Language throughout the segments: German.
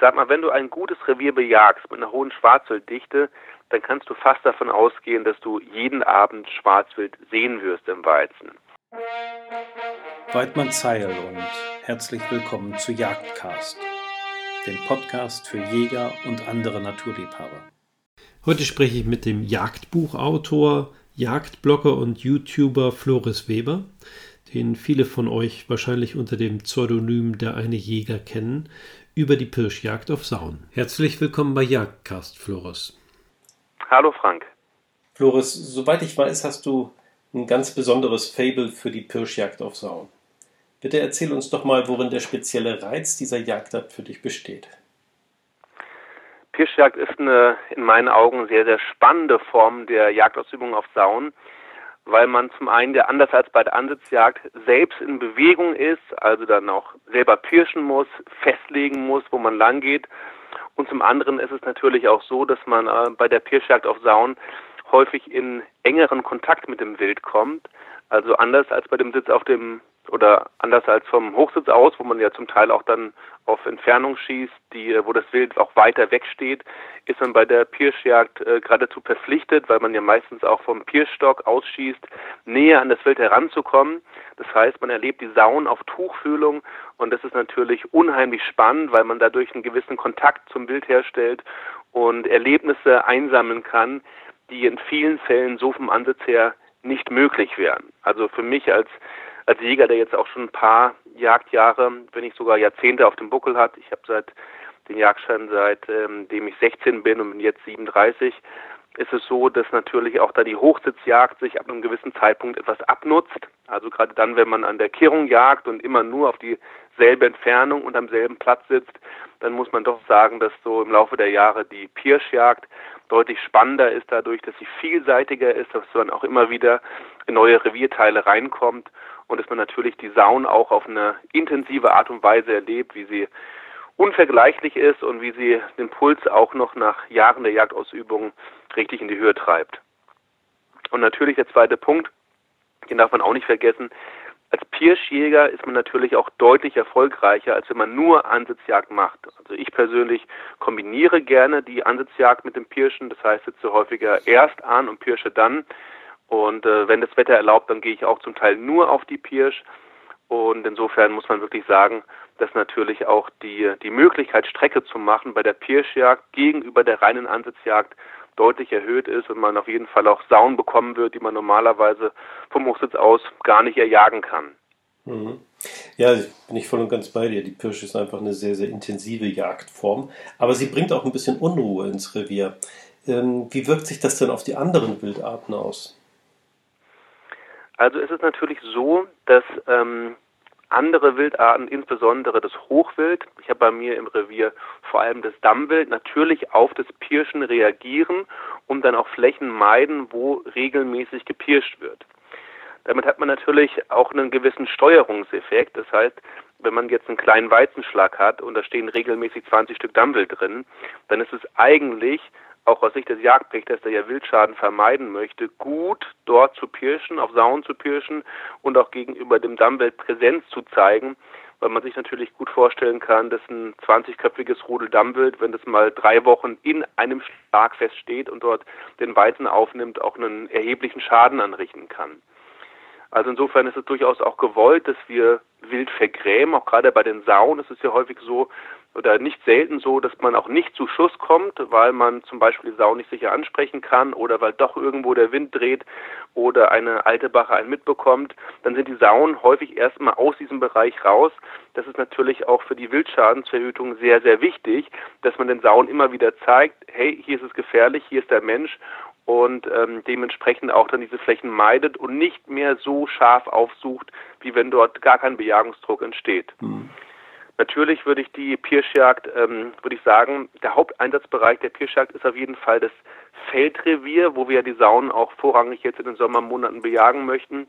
sag mal, wenn du ein gutes Revier bejagst mit einer hohen Schwarzwilddichte, dann kannst du fast davon ausgehen, dass du jeden Abend Schwarzwild sehen wirst im Weizen. Weidmann Zeil und herzlich willkommen zu Jagdcast, dem Podcast für Jäger und andere Naturliebhaber. Heute spreche ich mit dem Jagdbuchautor, Jagdblogger und YouTuber Floris Weber, den viele von euch wahrscheinlich unter dem Pseudonym der eine Jäger kennen, über die Pirschjagd auf Sauen. Herzlich willkommen bei Jagdcast, Floris. Hallo Frank. Floris, soweit ich weiß, hast du ein ganz besonderes Fable für die Pirschjagd auf Sauen. Bitte erzähl uns doch mal, worin der spezielle Reiz dieser Jagdart für dich besteht. Pirschjagd ist eine in meinen Augen sehr, sehr spannende Form der Jagdausübung auf Sauen weil man zum einen ja anders als bei der Ansitzjagd selbst in Bewegung ist, also dann auch selber pirschen muss, festlegen muss, wo man lang geht. Und zum anderen ist es natürlich auch so, dass man äh, bei der Pirschjagd auf Sauen häufig in engeren Kontakt mit dem Wild kommt. Also anders als bei dem Sitz auf dem oder anders als vom Hochsitz aus, wo man ja zum Teil auch dann auf Entfernung schießt, die, wo das Wild auch weiter weg steht, ist man bei der Pirschjagd äh, geradezu verpflichtet, weil man ja meistens auch vom Pirschstock ausschießt, näher an das Wild heranzukommen. Das heißt, man erlebt die Sauen auf Tuchfühlung und das ist natürlich unheimlich spannend, weil man dadurch einen gewissen Kontakt zum Wild herstellt und Erlebnisse einsammeln kann, die in vielen Fällen so vom Ansatz her nicht möglich wären. Also für mich als als Jäger, der jetzt auch schon ein paar Jagdjahre, wenn nicht sogar Jahrzehnte auf dem Buckel hat. Ich habe seit den Jagdschein seitdem ähm, ich 16 bin und bin jetzt 37, ist es so, dass natürlich auch da die Hochsitzjagd sich ab einem gewissen Zeitpunkt etwas abnutzt. Also gerade dann, wenn man an der Kehrung jagt und immer nur auf dieselbe Entfernung und am selben Platz sitzt, dann muss man doch sagen, dass so im Laufe der Jahre die Pirschjagd deutlich spannender ist dadurch, dass sie vielseitiger ist, dass man auch immer wieder in neue Revierteile reinkommt und dass man natürlich die Sauen auch auf eine intensive Art und Weise erlebt, wie sie unvergleichlich ist und wie sie den Puls auch noch nach Jahren der Jagdausübung richtig in die Höhe treibt. Und natürlich der zweite Punkt, den darf man auch nicht vergessen, als Pirschjäger ist man natürlich auch deutlich erfolgreicher, als wenn man nur Ansitzjagd macht. Also ich persönlich kombiniere gerne die Ansitzjagd mit dem Pirschen, das heißt sitze häufiger erst an und pirsche dann. Und äh, wenn das Wetter erlaubt, dann gehe ich auch zum Teil nur auf die Pirsch. Und insofern muss man wirklich sagen, dass natürlich auch die, die Möglichkeit, Strecke zu machen bei der Pirschjagd gegenüber der reinen Ansitzjagd deutlich erhöht ist und man auf jeden Fall auch Sauen bekommen wird, die man normalerweise vom Hochsitz aus gar nicht erjagen kann. Mhm. Ja, bin ich voll und ganz bei dir. Die Pirsch ist einfach eine sehr, sehr intensive Jagdform, aber sie bringt auch ein bisschen Unruhe ins Revier. Ähm, wie wirkt sich das denn auf die anderen Wildarten aus? Also ist es natürlich so, dass ähm, andere Wildarten, insbesondere das Hochwild, ich habe bei mir im Revier vor allem das Dammwild, natürlich auf das Pirschen reagieren und dann auch Flächen meiden, wo regelmäßig gepirscht wird. Damit hat man natürlich auch einen gewissen Steuerungseffekt. Das heißt, wenn man jetzt einen kleinen Weizenschlag hat und da stehen regelmäßig 20 Stück Dammwild drin, dann ist es eigentlich auch aus Sicht des Jagdpächters, der ja Wildschaden vermeiden möchte, gut dort zu pirschen, auf Sauen zu pirschen und auch gegenüber dem Dammwild Präsenz zu zeigen, weil man sich natürlich gut vorstellen kann, dass ein 20-köpfiges Rudel Dammwild, wenn das mal drei Wochen in einem Schlag feststeht und dort den Weizen aufnimmt, auch einen erheblichen Schaden anrichten kann. Also insofern ist es durchaus auch gewollt, dass wir wild vergrämen, auch gerade bei den Sauen ist es ja häufig so, oder nicht selten so, dass man auch nicht zu Schuss kommt, weil man zum Beispiel die Sau nicht sicher ansprechen kann oder weil doch irgendwo der Wind dreht oder eine alte Bache einen mitbekommt, dann sind die Sauen häufig erstmal aus diesem Bereich raus. Das ist natürlich auch für die Wildschadensverhütung sehr, sehr wichtig, dass man den Sauen immer wieder zeigt, hey, hier ist es gefährlich, hier ist der Mensch und ähm, dementsprechend auch dann diese Flächen meidet und nicht mehr so scharf aufsucht, wie wenn dort gar kein Bejagungsdruck entsteht. Mhm. Natürlich würde ich die Pirschjagd, ähm, würde ich sagen, der Haupteinsatzbereich der Pirschjagd ist auf jeden Fall das Feldrevier, wo wir ja die Saunen auch vorrangig jetzt in den Sommermonaten bejagen möchten.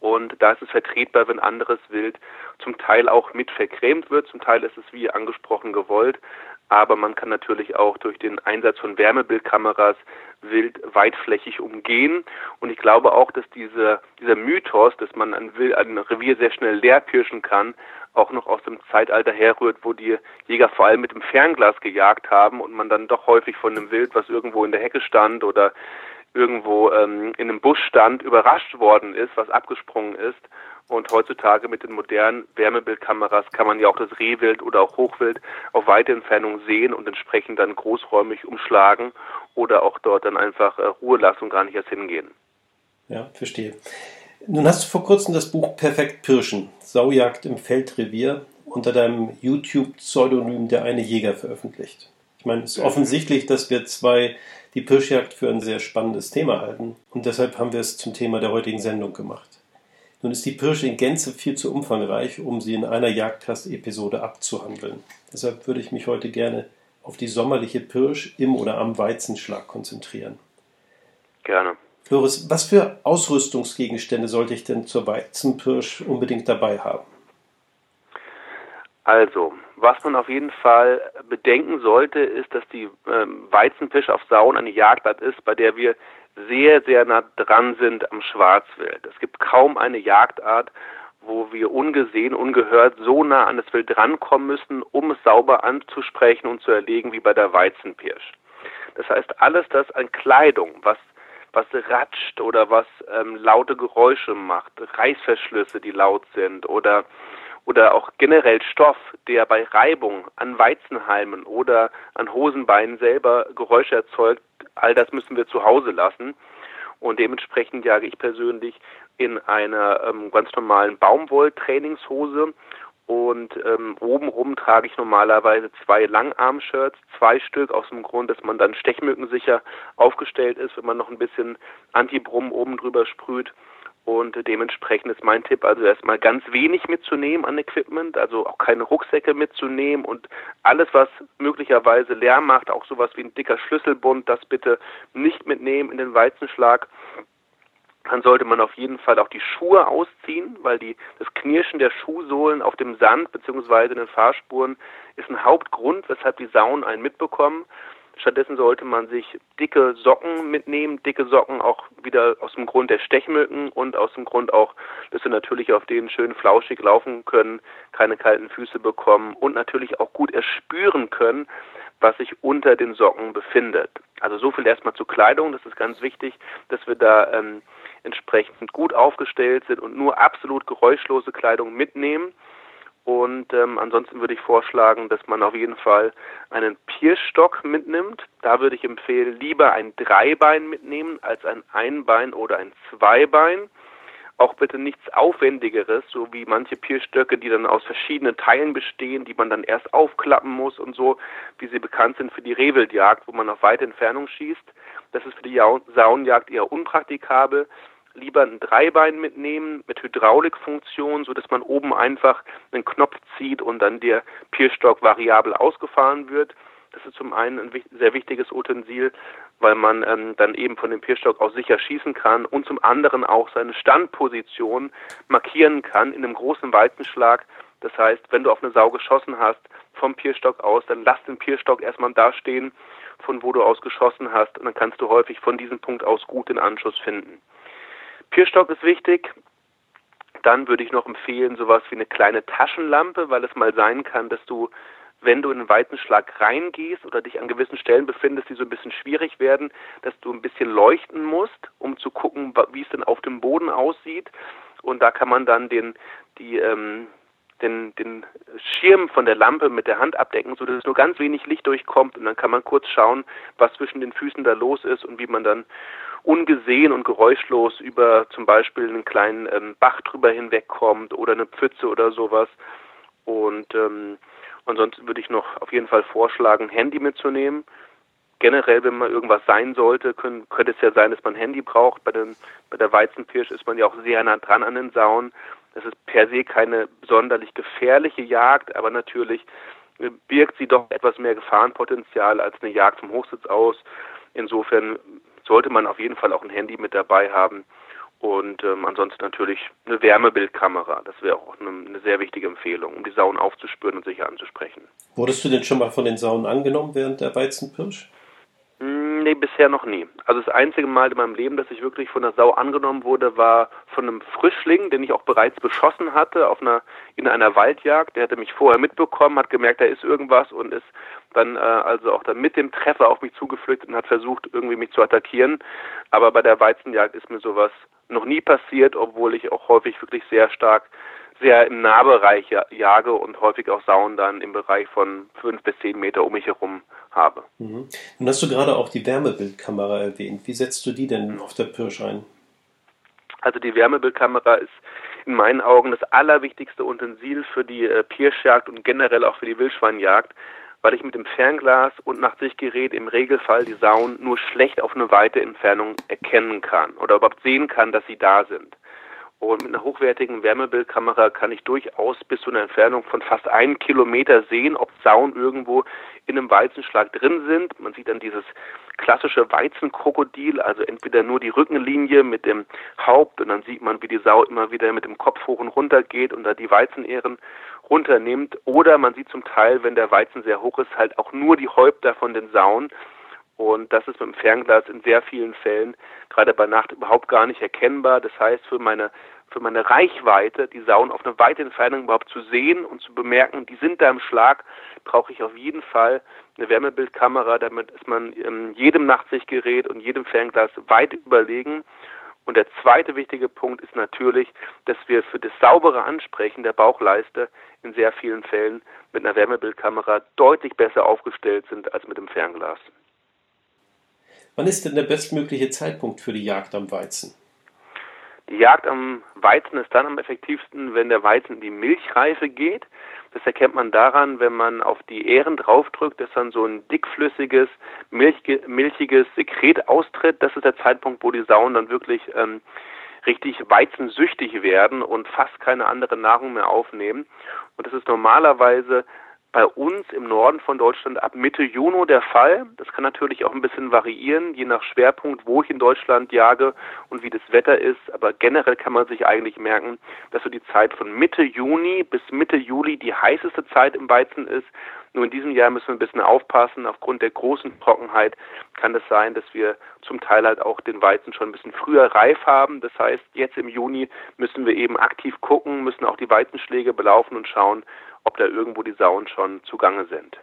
Und da ist es vertretbar, wenn anderes Wild zum Teil auch mit vergrämt wird. Zum Teil ist es wie angesprochen gewollt. Aber man kann natürlich auch durch den Einsatz von Wärmebildkameras Wild weitflächig umgehen. Und ich glaube auch, dass diese, dieser Mythos, dass man ein, ein Revier sehr schnell leer pirschen kann, auch noch aus dem Zeitalter herrührt, wo die Jäger vor allem mit dem Fernglas gejagt haben und man dann doch häufig von einem Wild, was irgendwo in der Hecke stand oder irgendwo ähm, in einem Busch stand, überrascht worden ist, was abgesprungen ist. Und heutzutage mit den modernen Wärmebildkameras kann man ja auch das Rehwild oder auch Hochwild auf weite Entfernung sehen und entsprechend dann großräumig umschlagen oder auch dort dann einfach äh, Ruhe lassen und gar nicht erst hingehen. Ja, verstehe. Nun hast du vor kurzem das Buch Perfekt Pirschen, Saujagd im Feldrevier unter deinem YouTube-Pseudonym Der eine Jäger veröffentlicht. Ich meine, es ist offensichtlich, dass wir zwei die Pirschjagd für ein sehr spannendes Thema halten und deshalb haben wir es zum Thema der heutigen Sendung gemacht. Nun ist die Pirsch in Gänze viel zu umfangreich, um sie in einer Jagdcast-Episode abzuhandeln. Deshalb würde ich mich heute gerne auf die sommerliche Pirsch im oder am Weizenschlag konzentrieren. Gerne. Floris, was für Ausrüstungsgegenstände sollte ich denn zur Weizenpirsch unbedingt dabei haben? Also, was man auf jeden Fall bedenken sollte, ist, dass die ähm, Weizenpirsch auf Sauen eine Jagdart ist, bei der wir sehr, sehr nah dran sind am Schwarzwild. Es gibt kaum eine Jagdart, wo wir ungesehen, ungehört so nah an das Wild drankommen müssen, um es sauber anzusprechen und zu erlegen wie bei der Weizenpirsch. Das heißt, alles das an Kleidung, was was ratscht oder was ähm, laute Geräusche macht, Reißverschlüsse, die laut sind oder oder auch generell Stoff, der bei Reibung an Weizenhalmen oder an Hosenbeinen selber Geräusche erzeugt, all das müssen wir zu Hause lassen. Und dementsprechend jage ich persönlich in einer ähm, ganz normalen Baumwoll-Trainingshose und ähm, obenrum trage ich normalerweise zwei Langarm-Shirts, zwei Stück, aus dem Grund, dass man dann stechmückensicher aufgestellt ist, wenn man noch ein bisschen Antibrum oben drüber sprüht. Und dementsprechend ist mein Tipp also erstmal ganz wenig mitzunehmen an Equipment, also auch keine Rucksäcke mitzunehmen und alles, was möglicherweise Lärm macht, auch sowas wie ein dicker Schlüsselbund, das bitte nicht mitnehmen in den Weizenschlag. Dann sollte man auf jeden Fall auch die Schuhe ausziehen, weil die, das Knirschen der Schuhsohlen auf dem Sand bzw. in den Fahrspuren ist ein Hauptgrund, weshalb die Saunen einen mitbekommen. Stattdessen sollte man sich dicke Socken mitnehmen, dicke Socken auch wieder aus dem Grund der Stechmücken und aus dem Grund auch, dass sie natürlich auf denen schön flauschig laufen können, keine kalten Füße bekommen und natürlich auch gut erspüren können, was sich unter den Socken befindet. Also so viel erstmal zur Kleidung, das ist ganz wichtig, dass wir da ähm, entsprechend gut aufgestellt sind und nur absolut geräuschlose Kleidung mitnehmen. Und ähm, ansonsten würde ich vorschlagen, dass man auf jeden Fall einen Pierstock mitnimmt. Da würde ich empfehlen, lieber ein Dreibein mitnehmen als ein Einbein oder ein Zweibein. Auch bitte nichts Aufwendigeres, so wie manche Pierstöcke, die dann aus verschiedenen Teilen bestehen, die man dann erst aufklappen muss und so, wie sie bekannt sind für die Rehwildjagd, wo man auf weite Entfernung schießt. Das ist für die Saunjagd eher unpraktikabel lieber ein Dreibein mitnehmen mit Hydraulikfunktion, so dass man oben einfach einen Knopf zieht und dann der Pierstock variabel ausgefahren wird. Das ist zum einen ein sehr wichtiges Utensil, weil man ähm, dann eben von dem Pierstock aus sicher schießen kann und zum anderen auch seine Standposition markieren kann in einem großen Weitenschlag. Das heißt, wenn du auf eine Sau geschossen hast vom Pierstock aus, dann lass den Pierstock erstmal da stehen, von wo du aus geschossen hast und dann kannst du häufig von diesem Punkt aus gut den Anschluss finden. Pierstock ist wichtig. Dann würde ich noch empfehlen, sowas wie eine kleine Taschenlampe, weil es mal sein kann, dass du, wenn du in einen weiten Schlag reingehst oder dich an gewissen Stellen befindest, die so ein bisschen schwierig werden, dass du ein bisschen leuchten musst, um zu gucken, wie es denn auf dem Boden aussieht. Und da kann man dann den, die, ähm, den, den Schirm von der Lampe mit der Hand abdecken, sodass nur ganz wenig Licht durchkommt und dann kann man kurz schauen, was zwischen den Füßen da los ist und wie man dann ungesehen und geräuschlos über zum Beispiel einen kleinen ähm, Bach drüber hinwegkommt oder eine Pfütze oder sowas. Und ähm, ansonsten würde ich noch auf jeden Fall vorschlagen, Handy mitzunehmen. Generell, wenn man irgendwas sein sollte, können, könnte es ja sein, dass man Handy braucht. Bei, den, bei der Weizenpirsch ist man ja auch sehr nah dran an den Sauen. Das ist per se keine sonderlich gefährliche Jagd, aber natürlich äh, birgt sie doch etwas mehr Gefahrenpotenzial als eine Jagd vom Hochsitz aus. Insofern sollte man auf jeden Fall auch ein Handy mit dabei haben. Und ähm, ansonsten natürlich eine Wärmebildkamera. Das wäre auch eine, eine, sehr wichtige Empfehlung, um die Sauen aufzuspüren und sicher anzusprechen. Wurdest du denn schon mal von den Sauen angenommen während der Weizenpirsch? Nee, bisher noch nie. Also das einzige Mal in meinem Leben, dass ich wirklich von einer Sau angenommen wurde, war von einem Frischling, den ich auch bereits beschossen hatte auf einer in einer Waldjagd. Der hatte mich vorher mitbekommen, hat gemerkt, da ist irgendwas und ist dann äh, also auch dann mit dem Treffer auf mich zugeflüchtet und hat versucht, irgendwie mich zu attackieren. Aber bei der Weizenjagd ist mir sowas noch nie passiert, obwohl ich auch häufig wirklich sehr stark sehr im Nahbereich jage und häufig auch Sauen dann im Bereich von fünf bis zehn Meter um mich herum habe. Mhm. Nun hast du gerade auch die Wärmebildkamera erwähnt. Wie setzt du die denn auf der Pirsch ein? Also die Wärmebildkamera ist in meinen Augen das allerwichtigste Utensil für die äh, Pirschjagd und generell auch für die Wildschweinjagd, weil ich mit dem Fernglas und Nachtsichtgerät im Regelfall die Sauen nur schlecht auf eine weite Entfernung erkennen kann oder überhaupt sehen kann, dass sie da sind. Und mit einer hochwertigen Wärmebildkamera kann ich durchaus bis zu einer Entfernung von fast einem Kilometer sehen, ob Sauen irgendwo in einem Weizenschlag drin sind. Man sieht dann dieses klassische Weizenkrokodil, also entweder nur die Rückenlinie mit dem Haupt und dann sieht man, wie die Sau immer wieder mit dem Kopf hoch und runter geht und da die Weizenähren runternimmt. Oder man sieht zum Teil, wenn der Weizen sehr hoch ist, halt auch nur die Häupter von den Sauen. Und das ist mit dem Fernglas in sehr vielen Fällen, gerade bei Nacht, überhaupt gar nicht erkennbar. Das heißt, für meine, für meine Reichweite, die Sauen auf eine weite Entfernung überhaupt zu sehen und zu bemerken, die sind da im Schlag, brauche ich auf jeden Fall eine Wärmebildkamera. Damit ist man jedem Nachtsichtgerät und jedem Fernglas weit überlegen. Und der zweite wichtige Punkt ist natürlich, dass wir für das saubere Ansprechen der Bauchleiste in sehr vielen Fällen mit einer Wärmebildkamera deutlich besser aufgestellt sind als mit dem Fernglas. Wann ist denn der bestmögliche Zeitpunkt für die Jagd am Weizen? Die Jagd am Weizen ist dann am effektivsten, wenn der Weizen in die Milchreife geht. Das erkennt man daran, wenn man auf die Ähren draufdrückt, dass dann so ein dickflüssiges, milchiges Sekret austritt. Das ist der Zeitpunkt, wo die Sauen dann wirklich ähm, richtig weizensüchtig werden und fast keine andere Nahrung mehr aufnehmen. Und das ist normalerweise bei uns im Norden von Deutschland ab Mitte Juni der Fall. Das kann natürlich auch ein bisschen variieren, je nach Schwerpunkt, wo ich in Deutschland jage und wie das Wetter ist. Aber generell kann man sich eigentlich merken, dass so die Zeit von Mitte Juni bis Mitte Juli die heißeste Zeit im Weizen ist. Nur in diesem Jahr müssen wir ein bisschen aufpassen. Aufgrund der großen Trockenheit kann es sein, dass wir zum Teil halt auch den Weizen schon ein bisschen früher reif haben. Das heißt, jetzt im Juni müssen wir eben aktiv gucken, müssen auch die Weizenschläge belaufen und schauen, ob da irgendwo die Sauen schon zugange sind.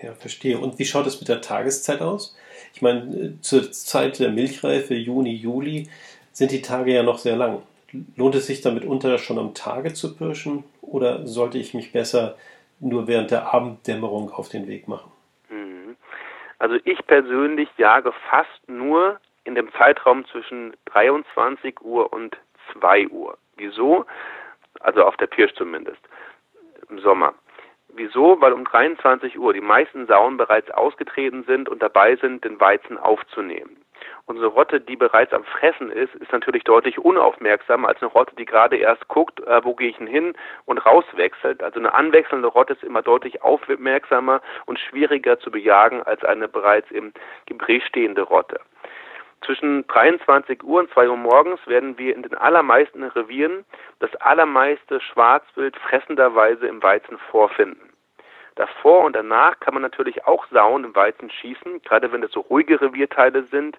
Ja, verstehe. Und wie schaut es mit der Tageszeit aus? Ich meine, zur Zeit der Milchreife, Juni, Juli, sind die Tage ja noch sehr lang. Lohnt es sich damit unter schon am Tage zu pirschen oder sollte ich mich besser nur während der Abenddämmerung auf den Weg machen? Mhm. Also ich persönlich jage fast nur in dem Zeitraum zwischen 23 Uhr und 2 Uhr. Wieso? Also auf der Pirsch zumindest im Sommer. Wieso? Weil um 23 Uhr die meisten Sauen bereits ausgetreten sind und dabei sind, den Weizen aufzunehmen. Unsere Rotte, die bereits am Fressen ist, ist natürlich deutlich unaufmerksamer als eine Rotte, die gerade erst guckt, äh, wo gehe ich denn hin und rauswechselt. Also eine anwechselnde Rotte ist immer deutlich aufmerksamer und schwieriger zu bejagen als eine bereits im Gebrech stehende Rotte. Zwischen 23 Uhr und 2 Uhr morgens werden wir in den allermeisten Revieren das allermeiste Schwarzwild fressenderweise im Weizen vorfinden. Davor und danach kann man natürlich auch Sauen im Weizen schießen, gerade wenn es so ruhige Revierteile sind.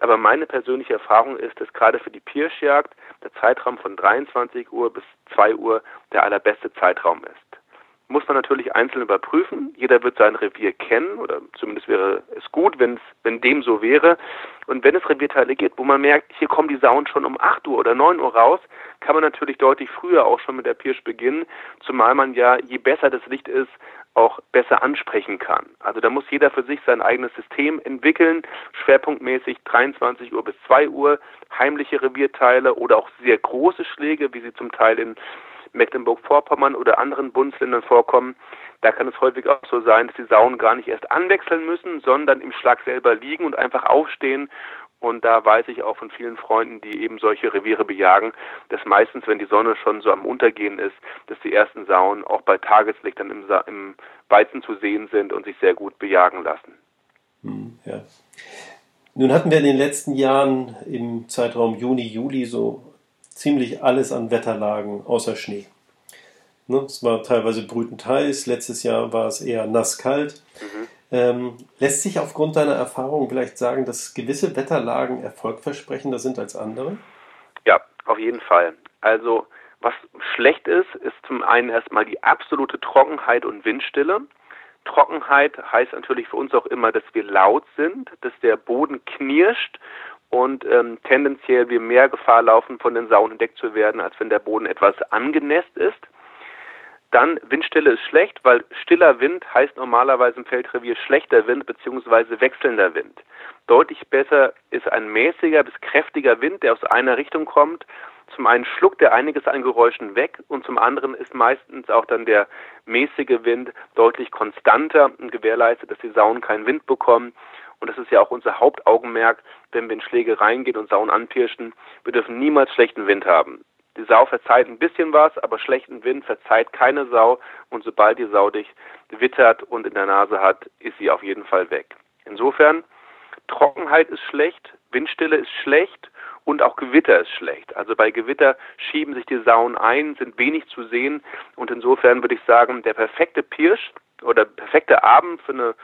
Aber meine persönliche Erfahrung ist, dass gerade für die Pirschjagd der Zeitraum von 23 Uhr bis 2 Uhr der allerbeste Zeitraum ist muss man natürlich einzeln überprüfen. Jeder wird sein Revier kennen oder zumindest wäre es gut, wenn wenn dem so wäre. Und wenn es Revierteile gibt, wo man merkt, hier kommen die Sauen schon um 8 Uhr oder 9 Uhr raus, kann man natürlich deutlich früher auch schon mit der Pirsch beginnen, zumal man ja, je besser das Licht ist, auch besser ansprechen kann. Also da muss jeder für sich sein eigenes System entwickeln, schwerpunktmäßig 23 Uhr bis 2 Uhr, heimliche Revierteile oder auch sehr große Schläge, wie sie zum Teil in Mecklenburg-Vorpommern oder anderen Bundesländern vorkommen, da kann es häufig auch so sein, dass die Sauen gar nicht erst anwechseln müssen, sondern im Schlag selber liegen und einfach aufstehen. Und da weiß ich auch von vielen Freunden, die eben solche Reviere bejagen, dass meistens, wenn die Sonne schon so am Untergehen ist, dass die ersten Sauen auch bei Tageslicht dann im, im Weizen zu sehen sind und sich sehr gut bejagen lassen. Hm, ja. Nun hatten wir in den letzten Jahren im Zeitraum Juni, Juli so ziemlich alles an Wetterlagen außer Schnee. Ne, es war teilweise brütend heiß, letztes Jahr war es eher nass kalt. Mhm. Ähm, lässt sich aufgrund deiner Erfahrung vielleicht sagen, dass gewisse Wetterlagen erfolgversprechender sind als andere? Ja, auf jeden Fall. Also was schlecht ist, ist zum einen erstmal die absolute Trockenheit und Windstille. Trockenheit heißt natürlich für uns auch immer, dass wir laut sind, dass der Boden knirscht und ähm, tendenziell wir mehr Gefahr laufen, von den Sauen entdeckt zu werden, als wenn der Boden etwas angenässt ist. Dann Windstille ist schlecht, weil stiller Wind heißt normalerweise im Feldrevier schlechter Wind bzw. wechselnder Wind. Deutlich besser ist ein mäßiger bis kräftiger Wind, der aus einer Richtung kommt. Zum einen schluckt er einiges an Geräuschen weg und zum anderen ist meistens auch dann der mäßige Wind deutlich konstanter und gewährleistet, dass die Sauen keinen Wind bekommen. Und das ist ja auch unser Hauptaugenmerk, wenn wir in Schläge reingehen und Sauen anpirschen. Wir dürfen niemals schlechten Wind haben. Die Sau verzeiht ein bisschen was, aber schlechten Wind verzeiht keine Sau. Und sobald die Sau dich wittert und in der Nase hat, ist sie auf jeden Fall weg. Insofern, Trockenheit ist schlecht, Windstille ist schlecht und auch Gewitter ist schlecht. Also bei Gewitter schieben sich die Sauen ein, sind wenig zu sehen und insofern würde ich sagen, der perfekte Pirsch oder perfekte Abend für eine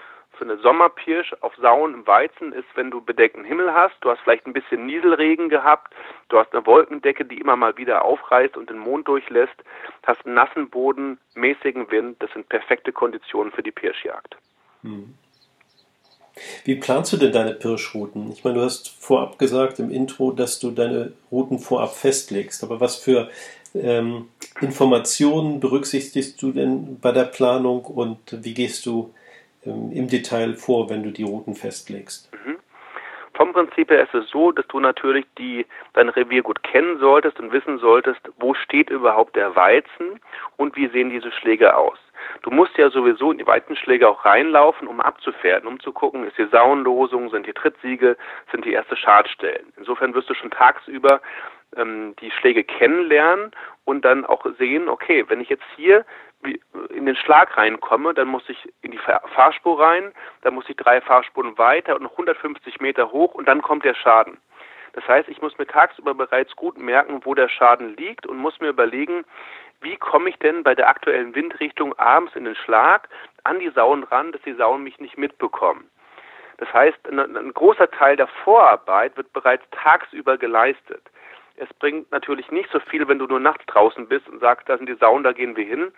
für eine Sommerpirsch auf Sauen im Weizen ist, wenn du bedeckten Himmel hast. Du hast vielleicht ein bisschen Nieselregen gehabt. Du hast eine Wolkendecke, die immer mal wieder aufreißt und den Mond durchlässt. Hast einen nassen Boden, mäßigen Wind. Das sind perfekte Konditionen für die Pirschjagd. Hm. Wie planst du denn deine Pirschrouten? Ich meine, du hast vorab gesagt im Intro, dass du deine Routen vorab festlegst. Aber was für ähm, Informationen berücksichtigst du denn bei der Planung und wie gehst du im Detail vor, wenn du die Routen festlegst? Mhm. Vom Prinzip her ist es so, dass du natürlich die, dein Revier gut kennen solltest und wissen solltest, wo steht überhaupt der Weizen und wie sehen diese Schläge aus. Du musst ja sowieso in die Weizenschläge auch reinlaufen, um abzufährten, um zu gucken, ist die Sauenlosung, sind die Trittsiege, sind die erste Schadstellen. Insofern wirst du schon tagsüber ähm, die Schläge kennenlernen und dann auch sehen, okay, wenn ich jetzt hier in den Schlag reinkomme, dann muss ich in die Fahrspur rein, dann muss ich drei Fahrspuren weiter und noch 150 Meter hoch und dann kommt der Schaden. Das heißt, ich muss mir tagsüber bereits gut merken, wo der Schaden liegt und muss mir überlegen, wie komme ich denn bei der aktuellen Windrichtung abends in den Schlag an die Sauen ran, dass die Sauen mich nicht mitbekommen. Das heißt, ein, großer Teil der Vorarbeit wird bereits tagsüber geleistet. Es bringt natürlich nicht so viel, wenn du nur nachts draußen bist und sagst, da sind die Sauen, da gehen wir hin,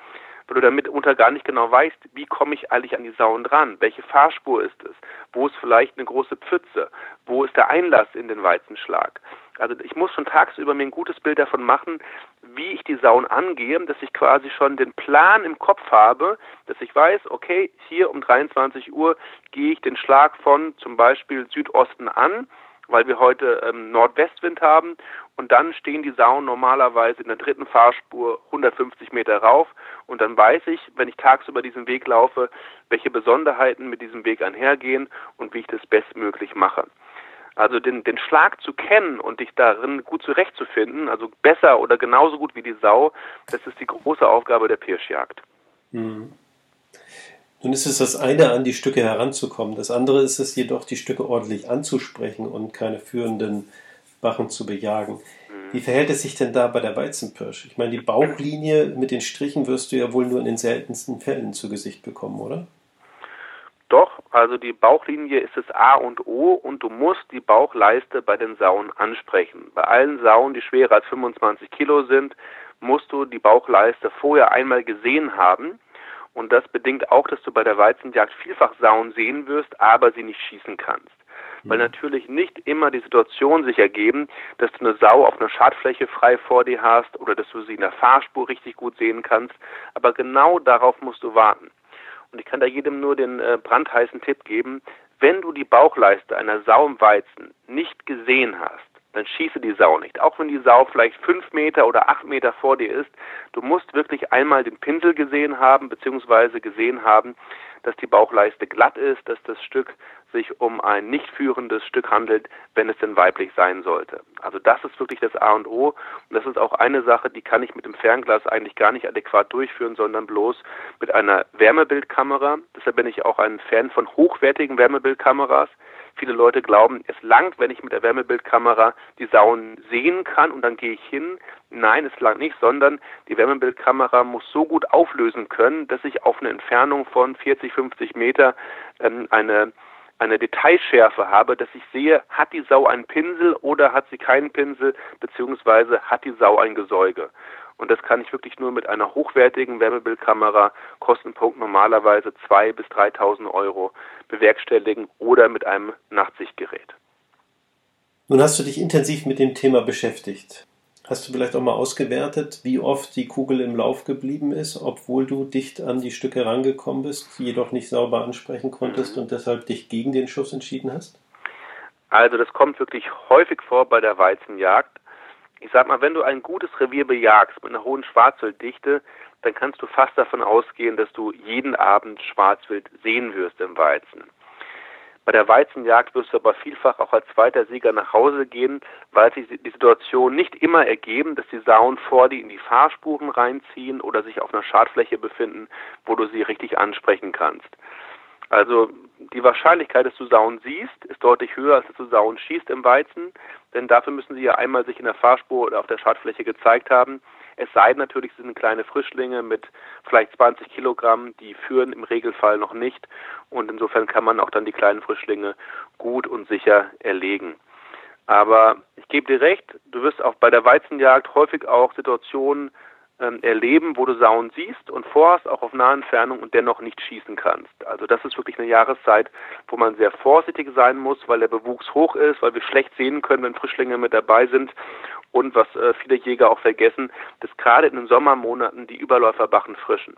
weil du damit unter gar nicht genau weißt, wie komme ich eigentlich an die Sauen dran? Welche Fahrspur ist es? Wo ist vielleicht eine große Pfütze? Wo ist der Einlass in den Weizenschlag? Also ich muss schon tagsüber mir ein gutes Bild davon machen, wie ich die Sauen angehe, dass ich quasi schon den Plan im Kopf habe, dass ich weiß, okay, hier um 23 Uhr gehe ich den Schlag von zum Beispiel Südosten an weil wir heute ähm, Nordwestwind haben und dann stehen die Sauen normalerweise in der dritten Fahrspur 150 Meter rauf und dann weiß ich, wenn ich tagsüber diesen Weg laufe, welche Besonderheiten mit diesem Weg einhergehen und wie ich das bestmöglich mache. Also den, den Schlag zu kennen und dich darin gut zurechtzufinden, also besser oder genauso gut wie die Sau, das ist die große Aufgabe der Pirschjagd. Mhm. Nun ist es das eine, an die Stücke heranzukommen. Das andere ist es jedoch, die Stücke ordentlich anzusprechen und keine führenden Bachen zu bejagen. Wie verhält es sich denn da bei der Weizenpirsch? Ich meine, die Bauchlinie mit den Strichen wirst du ja wohl nur in den seltensten Fällen zu Gesicht bekommen, oder? Doch, also die Bauchlinie ist das A und O und du musst die Bauchleiste bei den Sauen ansprechen. Bei allen Sauen, die schwerer als 25 Kilo sind, musst du die Bauchleiste vorher einmal gesehen haben und das bedingt auch, dass du bei der Weizenjagd vielfach Sauen sehen wirst, aber sie nicht schießen kannst. Weil mhm. natürlich nicht immer die Situation sich ergeben, dass du eine Sau auf einer Schadfläche frei vor dir hast oder dass du sie in der Fahrspur richtig gut sehen kannst. Aber genau darauf musst du warten. Und ich kann da jedem nur den äh, brandheißen Tipp geben, wenn du die Bauchleiste einer Sau im Weizen nicht gesehen hast, dann schieße die Sau nicht. Auch wenn die Sau vielleicht fünf Meter oder acht Meter vor dir ist, du musst wirklich einmal den Pinsel gesehen haben, beziehungsweise gesehen haben, dass die Bauchleiste glatt ist, dass das Stück sich um ein nicht führendes Stück handelt, wenn es denn weiblich sein sollte. Also das ist wirklich das A und O und das ist auch eine Sache, die kann ich mit dem Fernglas eigentlich gar nicht adäquat durchführen, sondern bloß mit einer Wärmebildkamera. Deshalb bin ich auch ein Fan von hochwertigen Wärmebildkameras. Viele Leute glauben, es langt, wenn ich mit der Wärmebildkamera die Sauen sehen kann und dann gehe ich hin. Nein, es langt nicht, sondern die Wärmebildkamera muss so gut auflösen können, dass ich auf eine Entfernung von 40, 50 Meter ähm, eine eine Detailschärfe habe, dass ich sehe, hat die Sau einen Pinsel oder hat sie keinen Pinsel, beziehungsweise hat die Sau ein Gesäuge. Und das kann ich wirklich nur mit einer hochwertigen Wärmebildkamera, Kostenpunkt normalerweise 2.000 bis 3.000 Euro, bewerkstelligen oder mit einem Nachtsichtgerät. Nun hast du dich intensiv mit dem Thema beschäftigt. Hast du vielleicht auch mal ausgewertet, wie oft die Kugel im Lauf geblieben ist, obwohl du dicht an die Stücke rangekommen bist, jedoch nicht sauber ansprechen konntest und deshalb dich gegen den Schuss entschieden hast? Also das kommt wirklich häufig vor bei der Weizenjagd. Ich sag mal, wenn du ein gutes Revier bejagst mit einer hohen Schwarzwilddichte, dann kannst du fast davon ausgehen, dass du jeden Abend Schwarzwild sehen wirst im Weizen. Bei der Weizenjagd wirst du aber vielfach auch als zweiter Sieger nach Hause gehen, weil sich die Situation nicht immer ergeben, dass die Sauen vor dir in die Fahrspuren reinziehen oder sich auf einer Schadfläche befinden, wo du sie richtig ansprechen kannst. Also die Wahrscheinlichkeit, dass du Sauen siehst, ist deutlich höher, als dass du Sauen schießt im Weizen, denn dafür müssen sie ja einmal sich in der Fahrspur oder auf der Schadfläche gezeigt haben. Es sei denn natürlich, sind kleine Frischlinge mit vielleicht 20 Kilogramm, die führen im Regelfall noch nicht und insofern kann man auch dann die kleinen Frischlinge gut und sicher erlegen. Aber ich gebe dir recht, du wirst auch bei der Weizenjagd häufig auch Situationen ähm, erleben, wo du Sauen siehst und vorhast, auch auf nahe Entfernung und dennoch nicht schießen kannst. Also das ist wirklich eine Jahreszeit, wo man sehr vorsichtig sein muss, weil der Bewuchs hoch ist, weil wir schlecht sehen können, wenn Frischlinge mit dabei sind und was äh, viele Jäger auch vergessen, dass gerade in den Sommermonaten die Überläuferbachen frischen.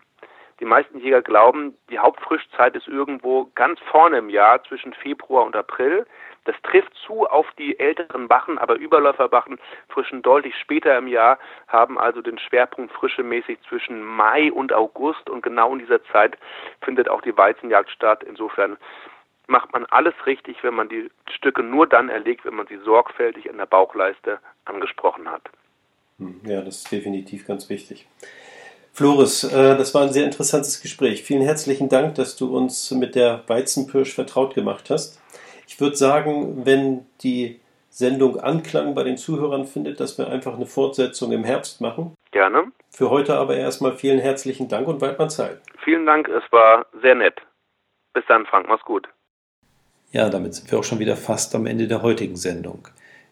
Die meisten Jäger glauben, die Hauptfrischzeit ist irgendwo ganz vorne im Jahr zwischen Februar und April. Das trifft zu auf die älteren Bachen, aber Überläuferbachen frischen deutlich später im Jahr, haben also den Schwerpunkt frischemäßig zwischen Mai und August und genau in dieser Zeit findet auch die Weizenjagd statt. Insofern macht man alles richtig, wenn man die Stücke nur dann erlegt, wenn man sie sorgfältig in der Bauchleiste angesprochen hat. Hm, ja, das ist definitiv ganz wichtig. Floris, äh, das war ein sehr interessantes Gespräch. Vielen herzlichen Dank, dass du uns mit der Weizenpirsch vertraut gemacht hast. Ich würde sagen, wenn die Sendung Anklang bei den Zuhörern findet, dass wir einfach eine Fortsetzung im Herbst machen. Gerne. Für heute aber erstmal vielen herzlichen Dank und weit Zeit. Vielen Dank, es war sehr nett. Bis dann, Frank, mach's gut. Ja, damit sind wir auch schon wieder fast am Ende der heutigen Sendung.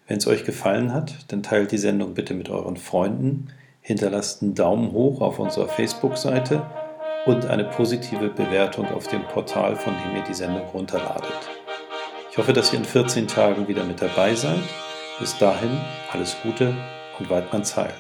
Wenn es euch gefallen hat, dann teilt die Sendung bitte mit euren Freunden hinterlasst einen Daumen hoch auf unserer Facebook-Seite und eine positive Bewertung auf dem Portal, von dem ihr die Sendung runterladet. Ich hoffe, dass ihr in 14 Tagen wieder mit dabei seid. Bis dahin alles Gute und Weidmanns Heil.